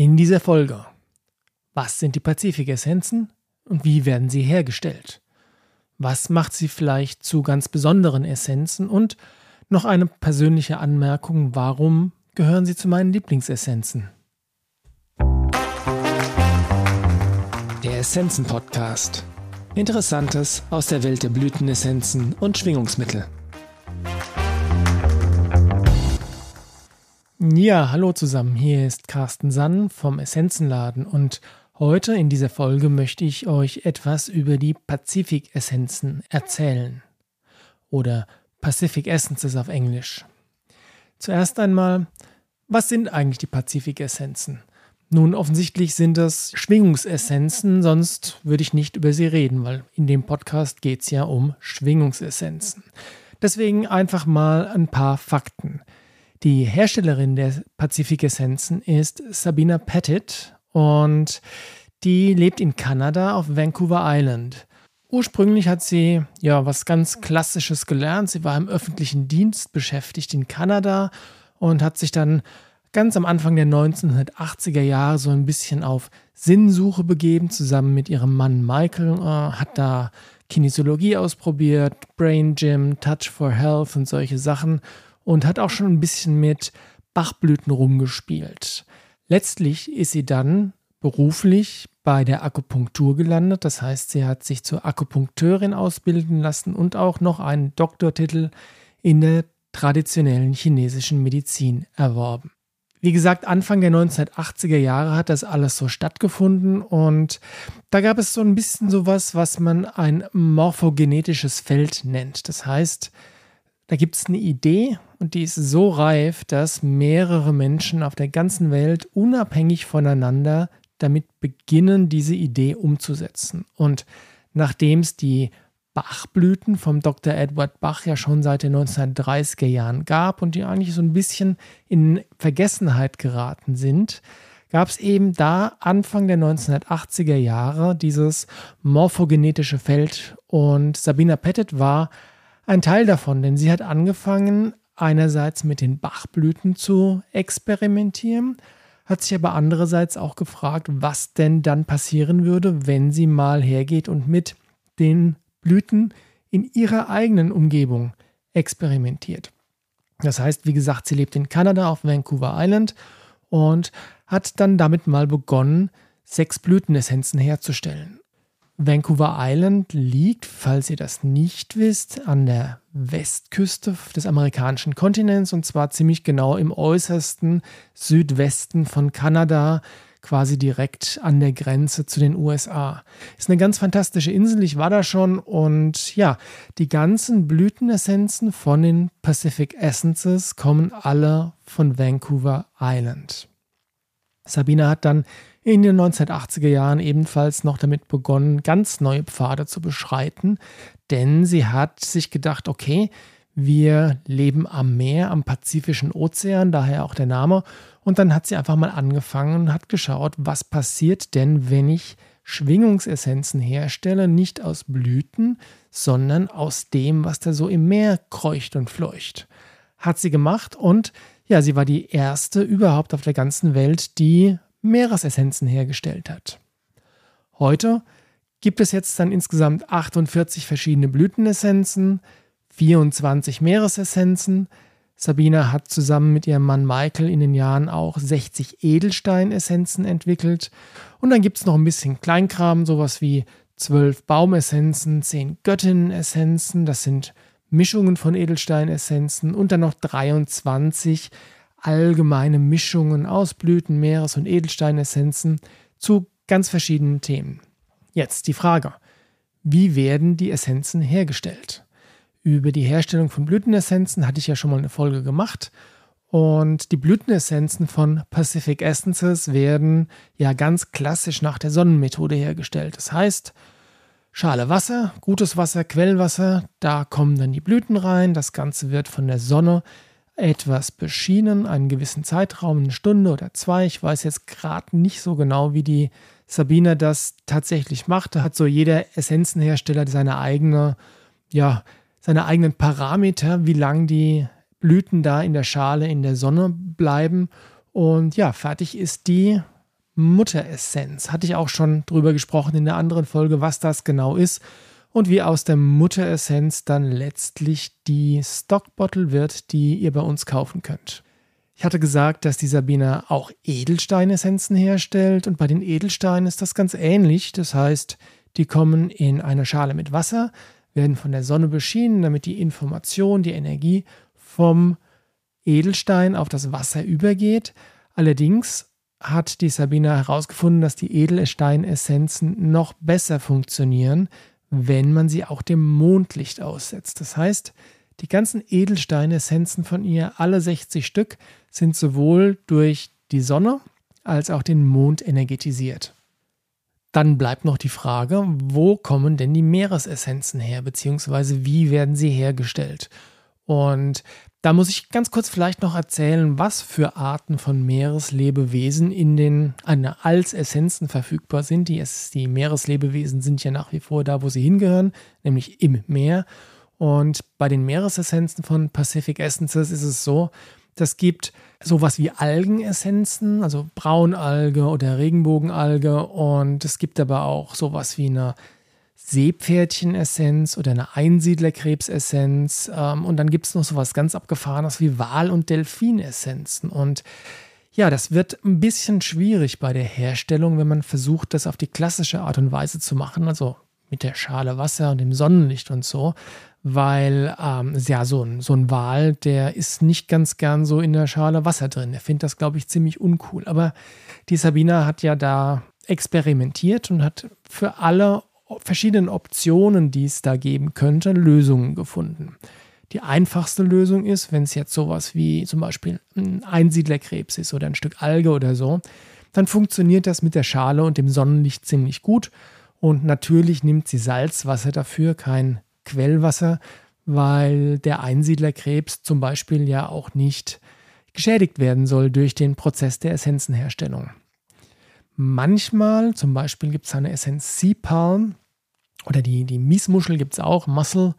In dieser Folge. Was sind die Pazifik-Essenzen und wie werden sie hergestellt? Was macht sie vielleicht zu ganz besonderen Essenzen? Und noch eine persönliche Anmerkung, warum gehören sie zu meinen Lieblingsessenzen? Der Essenzen-Podcast. Interessantes aus der Welt der Blütenessenzen und Schwingungsmittel. Ja, hallo zusammen. Hier ist Carsten Sann vom Essenzenladen und heute in dieser Folge möchte ich euch etwas über die Pazifik-Essenzen erzählen. Oder Pacific Essences auf Englisch. Zuerst einmal, was sind eigentlich die Pazifik-Essenzen? Nun, offensichtlich sind das Schwingungsessenzen, sonst würde ich nicht über sie reden, weil in dem Podcast geht es ja um Schwingungsessenzen. Deswegen einfach mal ein paar Fakten. Die Herstellerin der Pazifik-Essenzen ist Sabina Pettit und die lebt in Kanada auf Vancouver Island. Ursprünglich hat sie ja was ganz Klassisches gelernt. Sie war im öffentlichen Dienst beschäftigt in Kanada und hat sich dann ganz am Anfang der 1980er Jahre so ein bisschen auf Sinnsuche begeben, zusammen mit ihrem Mann Michael, äh, hat da Kinesiologie ausprobiert, Brain Gym, Touch for Health und solche Sachen und hat auch schon ein bisschen mit Bachblüten rumgespielt. Letztlich ist sie dann beruflich bei der Akupunktur gelandet. Das heißt, sie hat sich zur Akupunkteurin ausbilden lassen und auch noch einen Doktortitel in der traditionellen chinesischen Medizin erworben. Wie gesagt, Anfang der 1980er Jahre hat das alles so stattgefunden und da gab es so ein bisschen sowas, was man ein morphogenetisches Feld nennt. Das heißt, da gibt es eine Idee und die ist so reif, dass mehrere Menschen auf der ganzen Welt unabhängig voneinander damit beginnen, diese Idee umzusetzen. Und nachdem es die Bachblüten vom Dr. Edward Bach ja schon seit den 1930er Jahren gab und die eigentlich so ein bisschen in Vergessenheit geraten sind, gab es eben da Anfang der 1980er Jahre dieses morphogenetische Feld und Sabina Pettit war ein Teil davon, denn sie hat angefangen, einerseits mit den Bachblüten zu experimentieren, hat sich aber andererseits auch gefragt, was denn dann passieren würde, wenn sie mal hergeht und mit den Blüten in ihrer eigenen Umgebung experimentiert. Das heißt, wie gesagt, sie lebt in Kanada auf Vancouver Island und hat dann damit mal begonnen, sechs Blütenessenzen herzustellen. Vancouver Island liegt, falls ihr das nicht wisst, an der Westküste des amerikanischen Kontinents und zwar ziemlich genau im äußersten Südwesten von Kanada, quasi direkt an der Grenze zu den USA. Ist eine ganz fantastische Insel, ich war da schon und ja, die ganzen Blütenessenzen von den Pacific Essences kommen alle von Vancouver Island. Sabina hat dann in den 1980er Jahren ebenfalls noch damit begonnen, ganz neue Pfade zu beschreiten, denn sie hat sich gedacht, okay, wir leben am Meer, am Pazifischen Ozean, daher auch der Name. Und dann hat sie einfach mal angefangen und hat geschaut, was passiert denn, wenn ich Schwingungsessenzen herstelle, nicht aus Blüten, sondern aus dem, was da so im Meer kreucht und fleucht. Hat sie gemacht und ja, sie war die erste überhaupt auf der ganzen Welt, die Meeresessenzen hergestellt hat. Heute gibt es jetzt dann insgesamt 48 verschiedene Blütenessenzen, 24 Meeresessenzen. Sabina hat zusammen mit ihrem Mann Michael in den Jahren auch 60 Edelsteinessenzen entwickelt. Und dann gibt es noch ein bisschen Kleinkram, sowas wie 12 Baumessenzen, 10 Göttinnenessenzen, das sind Mischungen von Edelsteinessenzen und dann noch 23 allgemeine Mischungen aus Blüten, Meeres- und Edelsteinessenzen zu ganz verschiedenen Themen. Jetzt die Frage, wie werden die Essenzen hergestellt? Über die Herstellung von Blütenessenzen hatte ich ja schon mal eine Folge gemacht. Und die Blütenessenzen von Pacific Essences werden ja ganz klassisch nach der Sonnenmethode hergestellt. Das heißt, Schale Wasser, gutes Wasser, Quellwasser, da kommen dann die Blüten rein. Das Ganze wird von der Sonne etwas beschienen, einen gewissen Zeitraum, eine Stunde oder zwei. Ich weiß jetzt gerade nicht so genau, wie die Sabine das tatsächlich macht. Da hat so jeder Essenzenhersteller seine eigene, ja, seine eigenen Parameter, wie lang die Blüten da in der Schale in der Sonne bleiben. Und ja, fertig ist die Mutteressenz. Hatte ich auch schon drüber gesprochen in der anderen Folge, was das genau ist und wie aus der Mutteressenz dann letztlich die Stockbottle wird, die ihr bei uns kaufen könnt. Ich hatte gesagt, dass die Sabina auch Edelsteinessenzen herstellt und bei den Edelsteinen ist das ganz ähnlich. Das heißt, die kommen in eine Schale mit Wasser, werden von der Sonne beschienen, damit die Information, die Energie vom Edelstein auf das Wasser übergeht. Allerdings hat die Sabina herausgefunden, dass die Edelsteinessenzen noch besser funktionieren, wenn man sie auch dem Mondlicht aussetzt. Das heißt, die ganzen Edelsteinessenzen von ihr, alle 60 Stück, sind sowohl durch die Sonne als auch den Mond energetisiert. Dann bleibt noch die Frage, wo kommen denn die Meeresessenzen her, beziehungsweise wie werden sie hergestellt? Und da muss ich ganz kurz vielleicht noch erzählen, was für Arten von Meereslebewesen in den als Essenzen verfügbar sind. Die, die Meereslebewesen sind ja nach wie vor da, wo sie hingehören, nämlich im Meer. Und bei den Meeresessenzen von Pacific Essences ist es so, das gibt sowas wie Algenessenzen, also Braunalge oder Regenbogenalge. Und es gibt aber auch sowas wie eine Seepferdchenessenz oder eine Einsiedlerkrebsessenz. Ähm, und dann gibt es noch sowas ganz Abgefahrenes wie Wal- und Delfinessenzen. Und ja, das wird ein bisschen schwierig bei der Herstellung, wenn man versucht, das auf die klassische Art und Weise zu machen, also mit der Schale Wasser und dem Sonnenlicht und so weil ähm, ja, so ein, so ein Wal, der ist nicht ganz gern so in der Schale Wasser drin. Er findet das, glaube ich, ziemlich uncool. Aber die Sabina hat ja da experimentiert und hat für alle verschiedenen Optionen, die es da geben könnte, Lösungen gefunden. Die einfachste Lösung ist, wenn es jetzt sowas wie zum Beispiel ein Einsiedlerkrebs ist oder ein Stück Alge oder so, dann funktioniert das mit der Schale und dem Sonnenlicht ziemlich gut. Und natürlich nimmt sie Salzwasser dafür, kein Quellwasser, weil der Einsiedlerkrebs zum Beispiel ja auch nicht geschädigt werden soll durch den Prozess der Essenzenherstellung. Manchmal, zum Beispiel gibt es eine Essenz Sea Palm oder die, die Miesmuschel gibt es auch, Mussel.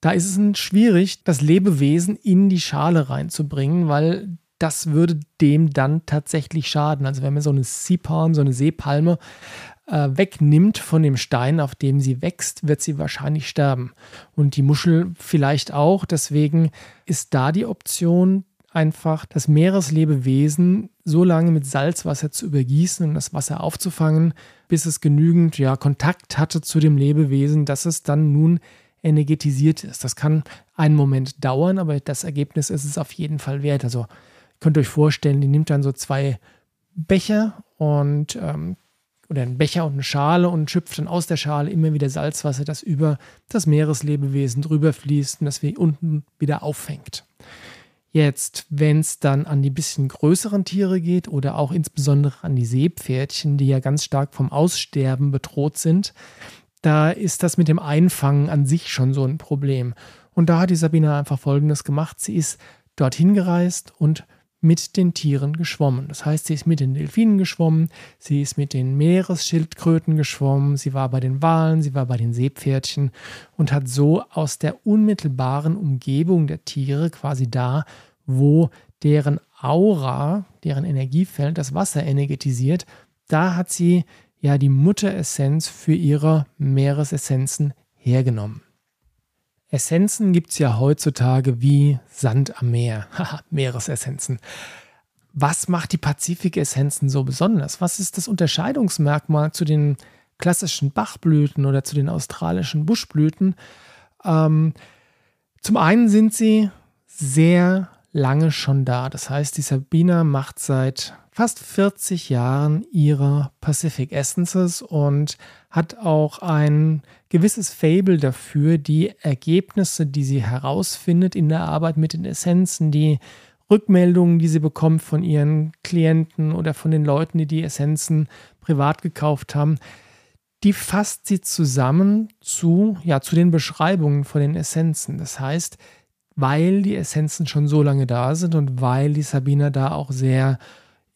Da ist es schwierig, das Lebewesen in die Schale reinzubringen, weil das würde dem dann tatsächlich schaden. Also wenn man so eine Sea Palm, so eine Seepalme äh, wegnimmt von dem Stein, auf dem sie wächst, wird sie wahrscheinlich sterben. Und die Muschel vielleicht auch. Deswegen ist da die Option, einfach das Meereslebewesen so lange mit Salzwasser zu übergießen und das Wasser aufzufangen, bis es genügend ja, Kontakt hatte zu dem Lebewesen, dass es dann nun energetisiert ist. Das kann einen Moment dauern, aber das Ergebnis ist es auf jeden Fall wert. Also könnt ihr euch vorstellen, die nimmt dann so zwei Becher und ähm, oder einen Becher und eine Schale und schöpft dann aus der Schale immer wieder Salzwasser, das über das Meereslebewesen drüber fließt und das wir unten wieder auffängt. Jetzt, wenn es dann an die bisschen größeren Tiere geht oder auch insbesondere an die Seepferdchen, die ja ganz stark vom Aussterben bedroht sind, da ist das mit dem Einfangen an sich schon so ein Problem. Und da hat die Sabine einfach Folgendes gemacht. Sie ist dorthin gereist und mit den Tieren geschwommen. Das heißt, sie ist mit den Delfinen geschwommen, sie ist mit den Meeresschildkröten geschwommen, sie war bei den Walen, sie war bei den Seepferdchen und hat so aus der unmittelbaren Umgebung der Tiere, quasi da, wo deren Aura, deren Energiefeld das Wasser energetisiert, da hat sie ja die Mutteressenz für ihre Meeresessenzen hergenommen. Essenzen gibt es ja heutzutage wie Sand am Meer. Meeresessenzen. Was macht die Pazifik-Essenzen so besonders? Was ist das Unterscheidungsmerkmal zu den klassischen Bachblüten oder zu den australischen Buschblüten? Ähm, zum einen sind sie sehr lange schon da. Das heißt, die Sabina macht seit fast 40 Jahren ihre Pacific Essences und hat auch ein gewisses Fable dafür, die Ergebnisse, die sie herausfindet in der Arbeit mit den Essenzen, die Rückmeldungen, die sie bekommt von ihren Klienten oder von den Leuten, die die Essenzen privat gekauft haben, die fasst sie zusammen zu, ja, zu den Beschreibungen von den Essenzen. Das heißt, weil die Essenzen schon so lange da sind und weil die Sabina da auch sehr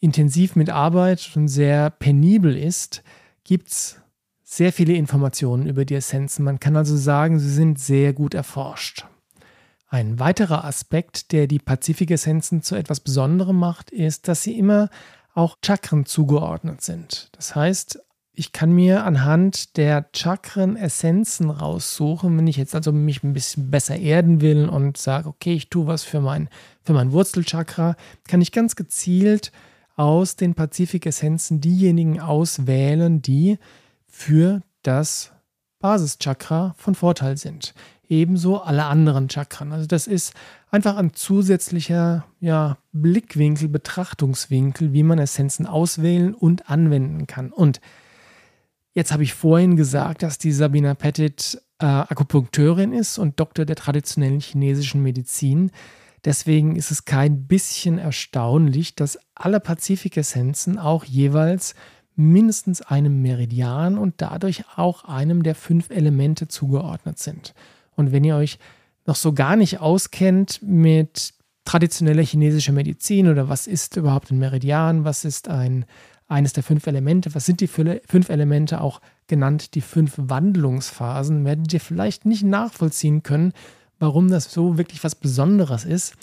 intensiv mit arbeitet und sehr penibel ist, gibt es sehr viele Informationen über die Essenzen. Man kann also sagen, sie sind sehr gut erforscht. Ein weiterer Aspekt, der die Pazifik-Essenzen zu etwas Besonderem macht, ist, dass sie immer auch Chakren zugeordnet sind. Das heißt, ich kann mir anhand der Chakren Essenzen raussuchen, wenn ich jetzt also mich ein bisschen besser erden will und sage, okay, ich tue was für mein, für mein Wurzelchakra, kann ich ganz gezielt aus den Pazifik-Essenzen diejenigen auswählen, die für das Basischakra von Vorteil sind. Ebenso alle anderen Chakren. Also das ist einfach ein zusätzlicher ja, Blickwinkel, Betrachtungswinkel, wie man Essenzen auswählen und anwenden kann. Und jetzt habe ich vorhin gesagt, dass die Sabina Pettit äh, Akupunkteurin ist und Doktor der traditionellen chinesischen Medizin. Deswegen ist es kein bisschen erstaunlich, dass alle Pazifik-Essenzen auch jeweils mindestens einem Meridian und dadurch auch einem der fünf Elemente zugeordnet sind. Und wenn ihr euch noch so gar nicht auskennt mit traditioneller chinesischer Medizin oder was ist überhaupt ein Meridian, was ist ein, eines der fünf Elemente, was sind die fünf Elemente, auch genannt die fünf Wandlungsphasen, werdet ihr vielleicht nicht nachvollziehen können, warum das so wirklich was Besonderes ist.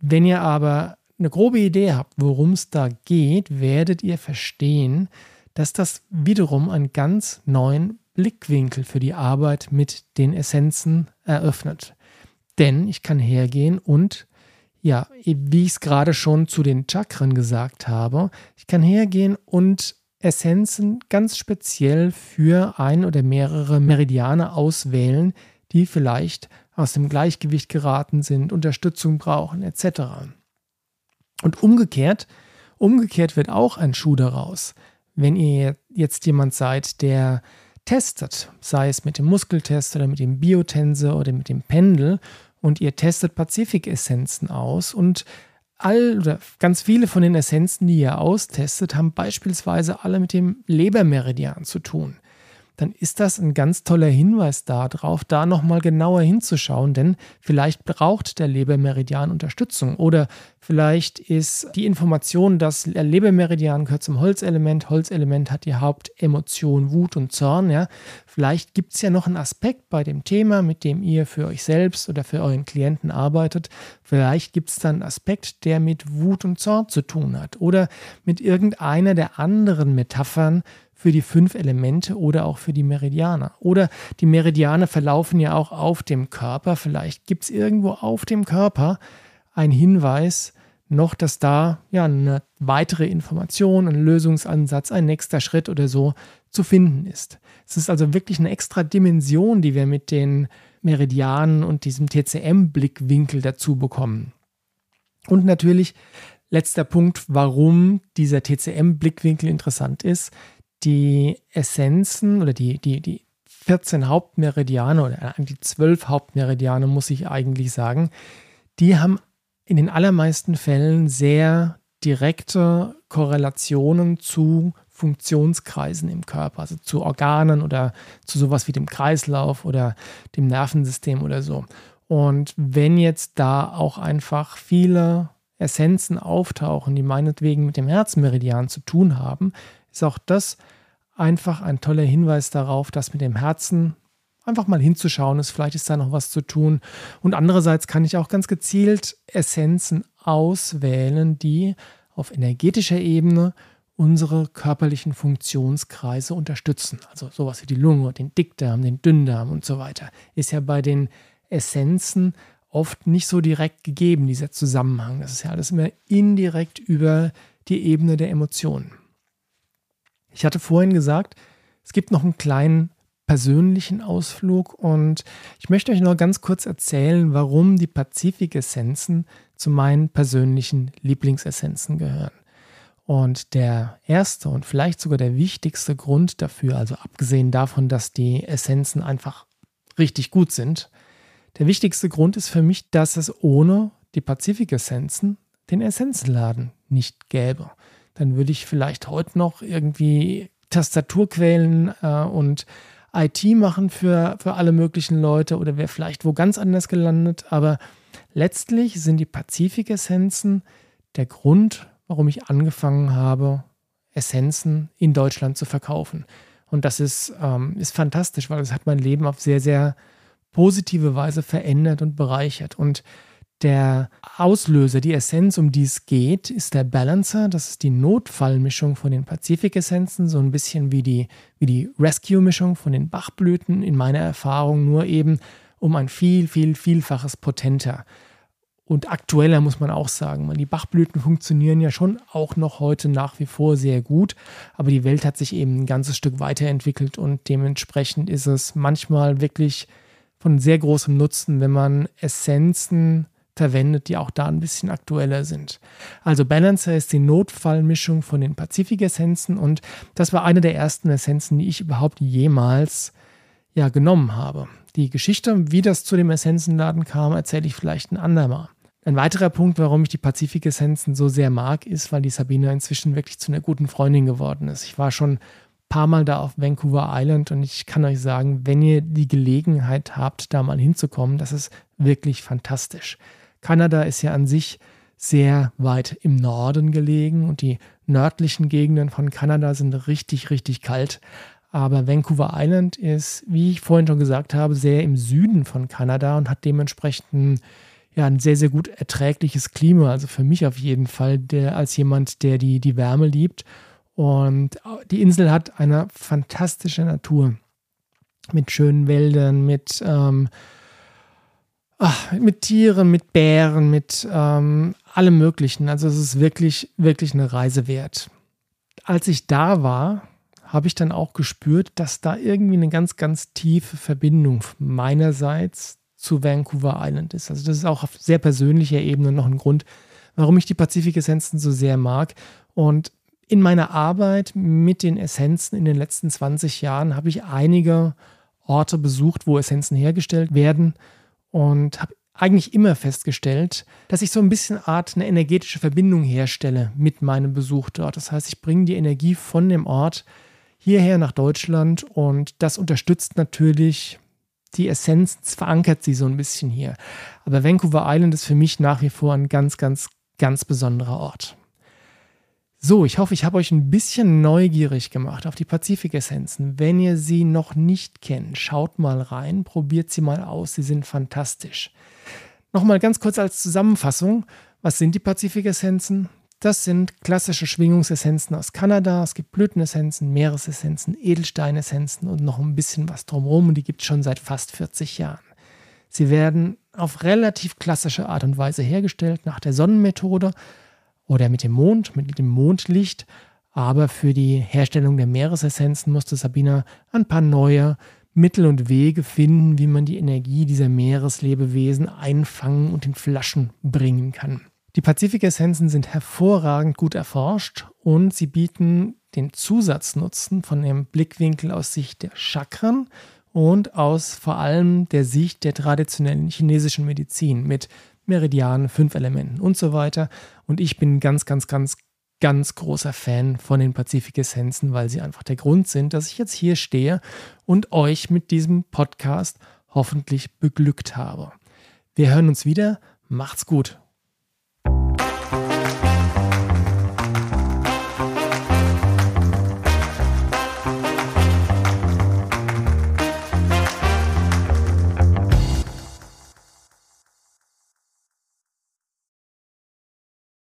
Wenn ihr aber eine grobe Idee habt, worum es da geht, werdet ihr verstehen, dass das wiederum einen ganz neuen Blickwinkel für die Arbeit mit den Essenzen eröffnet. Denn ich kann hergehen und, ja, wie ich es gerade schon zu den Chakren gesagt habe, ich kann hergehen und Essenzen ganz speziell für ein oder mehrere Meridiane auswählen, die vielleicht aus dem Gleichgewicht geraten sind, Unterstützung brauchen, etc. Und umgekehrt, umgekehrt wird auch ein Schuh daraus. Wenn ihr jetzt jemand seid, der testet, sei es mit dem Muskeltest oder mit dem Biotense oder mit dem Pendel, und ihr testet Pazifik-Essenzen aus und all oder ganz viele von den Essenzen, die ihr austestet, haben beispielsweise alle mit dem Lebermeridian zu tun dann ist das ein ganz toller Hinweis darauf, da nochmal genauer hinzuschauen, denn vielleicht braucht der Lebermeridian Unterstützung oder vielleicht ist die Information, dass der Lebermeridian gehört zum Holzelement, Holzelement hat die Hauptemotion Wut und Zorn, ja. Vielleicht gibt es ja noch einen Aspekt bei dem Thema, mit dem ihr für euch selbst oder für euren Klienten arbeitet. Vielleicht gibt es dann einen Aspekt, der mit Wut und Zorn zu tun hat oder mit irgendeiner der anderen Metaphern, für die fünf Elemente oder auch für die Meridiane. Oder die Meridiane verlaufen ja auch auf dem Körper. Vielleicht gibt es irgendwo auf dem Körper einen Hinweis noch, dass da ja eine weitere Information, ein Lösungsansatz, ein nächster Schritt oder so zu finden ist. Es ist also wirklich eine extra Dimension, die wir mit den Meridianen und diesem TCM-Blickwinkel dazu bekommen. Und natürlich letzter Punkt, warum dieser TCM-Blickwinkel interessant ist die Essenzen oder die, die, die 14 Hauptmeridiane oder die 12 Hauptmeridiane, muss ich eigentlich sagen, die haben in den allermeisten Fällen sehr direkte Korrelationen zu Funktionskreisen im Körper, also zu Organen oder zu sowas wie dem Kreislauf oder dem Nervensystem oder so. Und wenn jetzt da auch einfach viele Essenzen auftauchen, die meinetwegen mit dem Herzmeridian zu tun haben, ist auch das einfach ein toller Hinweis darauf, dass mit dem Herzen einfach mal hinzuschauen ist. Vielleicht ist da noch was zu tun. Und andererseits kann ich auch ganz gezielt Essenzen auswählen, die auf energetischer Ebene unsere körperlichen Funktionskreise unterstützen. Also sowas wie die Lunge, den Dickdarm, den Dünndarm und so weiter. Ist ja bei den Essenzen oft nicht so direkt gegeben, dieser Zusammenhang. Das ist ja alles immer indirekt über die Ebene der Emotionen. Ich hatte vorhin gesagt, es gibt noch einen kleinen persönlichen Ausflug und ich möchte euch noch ganz kurz erzählen, warum die Pazifik-Essenzen zu meinen persönlichen Lieblingsessenzen gehören. Und der erste und vielleicht sogar der wichtigste Grund dafür, also abgesehen davon, dass die Essenzen einfach richtig gut sind, der wichtigste Grund ist für mich, dass es ohne die Pazifik-Essenzen den Essenzenladen nicht gäbe dann würde ich vielleicht heute noch irgendwie Tastaturquellen äh, und IT machen für, für alle möglichen Leute oder wäre vielleicht wo ganz anders gelandet. Aber letztlich sind die Pazifik-Essenzen der Grund, warum ich angefangen habe, Essenzen in Deutschland zu verkaufen. Und das ist, ähm, ist fantastisch, weil es hat mein Leben auf sehr, sehr positive Weise verändert und bereichert. Und Der Auslöser, die Essenz, um die es geht, ist der Balancer. Das ist die Notfallmischung von den Pazifik-Essenzen, so ein bisschen wie die, wie die Rescue-Mischung von den Bachblüten, in meiner Erfahrung nur eben um ein viel, viel, vielfaches potenter und aktueller, muss man auch sagen. Die Bachblüten funktionieren ja schon auch noch heute nach wie vor sehr gut, aber die Welt hat sich eben ein ganzes Stück weiterentwickelt und dementsprechend ist es manchmal wirklich von sehr großem Nutzen, wenn man Essenzen verwendet, die auch da ein bisschen aktueller sind. Also Balancer ist die Notfallmischung von den Pazifik-Essenzen und das war eine der ersten Essenzen, die ich überhaupt jemals ja, genommen habe. Die Geschichte, wie das zu dem Essenzenladen kam, erzähle ich vielleicht ein andermal. Ein weiterer Punkt, warum ich die Pazifik-Essenzen so sehr mag, ist, weil die Sabina inzwischen wirklich zu einer guten Freundin geworden ist. Ich war schon ein paar Mal da auf Vancouver Island und ich kann euch sagen, wenn ihr die Gelegenheit habt, da mal hinzukommen, das ist wirklich fantastisch. Kanada ist ja an sich sehr weit im Norden gelegen und die nördlichen Gegenden von Kanada sind richtig, richtig kalt. Aber Vancouver Island ist, wie ich vorhin schon gesagt habe, sehr im Süden von Kanada und hat dementsprechend ja, ein sehr, sehr gut erträgliches Klima. Also für mich auf jeden Fall, der, als jemand, der die, die Wärme liebt. Und die Insel hat eine fantastische Natur. Mit schönen Wäldern, mit, ähm, ach, mit Tieren, mit Bären, mit ähm, allem Möglichen. Also es ist wirklich, wirklich eine Reise wert. Als ich da war, habe ich dann auch gespürt, dass da irgendwie eine ganz, ganz tiefe Verbindung meinerseits zu Vancouver Island ist. Also das ist auch auf sehr persönlicher Ebene noch ein Grund, warum ich die Pazifik-Essenzen so sehr mag. Und in meiner Arbeit mit den Essenzen in den letzten 20 Jahren habe ich einige Orte besucht, wo Essenzen hergestellt werden und habe eigentlich immer festgestellt, dass ich so ein bisschen Art eine energetische Verbindung herstelle mit meinem Besuch dort. Das heißt, ich bringe die Energie von dem Ort hierher nach Deutschland und das unterstützt natürlich die Essenz verankert sie so ein bisschen hier. Aber Vancouver Island ist für mich nach wie vor ein ganz, ganz, ganz besonderer Ort. So, ich hoffe, ich habe euch ein bisschen neugierig gemacht auf die Pazifik-Essenzen. Wenn ihr sie noch nicht kennt, schaut mal rein, probiert sie mal aus, sie sind fantastisch. Nochmal ganz kurz als Zusammenfassung, was sind die Pazifik-Essenzen? Das sind klassische Schwingungsessenzen aus Kanada. Es gibt Blütenessenzen, Meeresessenzen, Edelsteinessenzen und noch ein bisschen was drumherum. Und die gibt es schon seit fast 40 Jahren. Sie werden auf relativ klassische Art und Weise hergestellt, nach der Sonnenmethode oder mit dem Mond, mit dem Mondlicht. Aber für die Herstellung der Meeresessenzen musste Sabina ein paar neue Mittel und Wege finden, wie man die Energie dieser Meereslebewesen einfangen und in Flaschen bringen kann. Die Pazifik-Essenzen sind hervorragend gut erforscht und sie bieten den Zusatznutzen von dem Blickwinkel aus Sicht der Chakren und aus vor allem der Sicht der traditionellen chinesischen Medizin mit Meridianen, fünf Elementen und so weiter. Und ich bin ganz, ganz, ganz, ganz großer Fan von den Pazifik-Essenzen, weil sie einfach der Grund sind, dass ich jetzt hier stehe und euch mit diesem Podcast hoffentlich beglückt habe. Wir hören uns wieder. Macht's gut.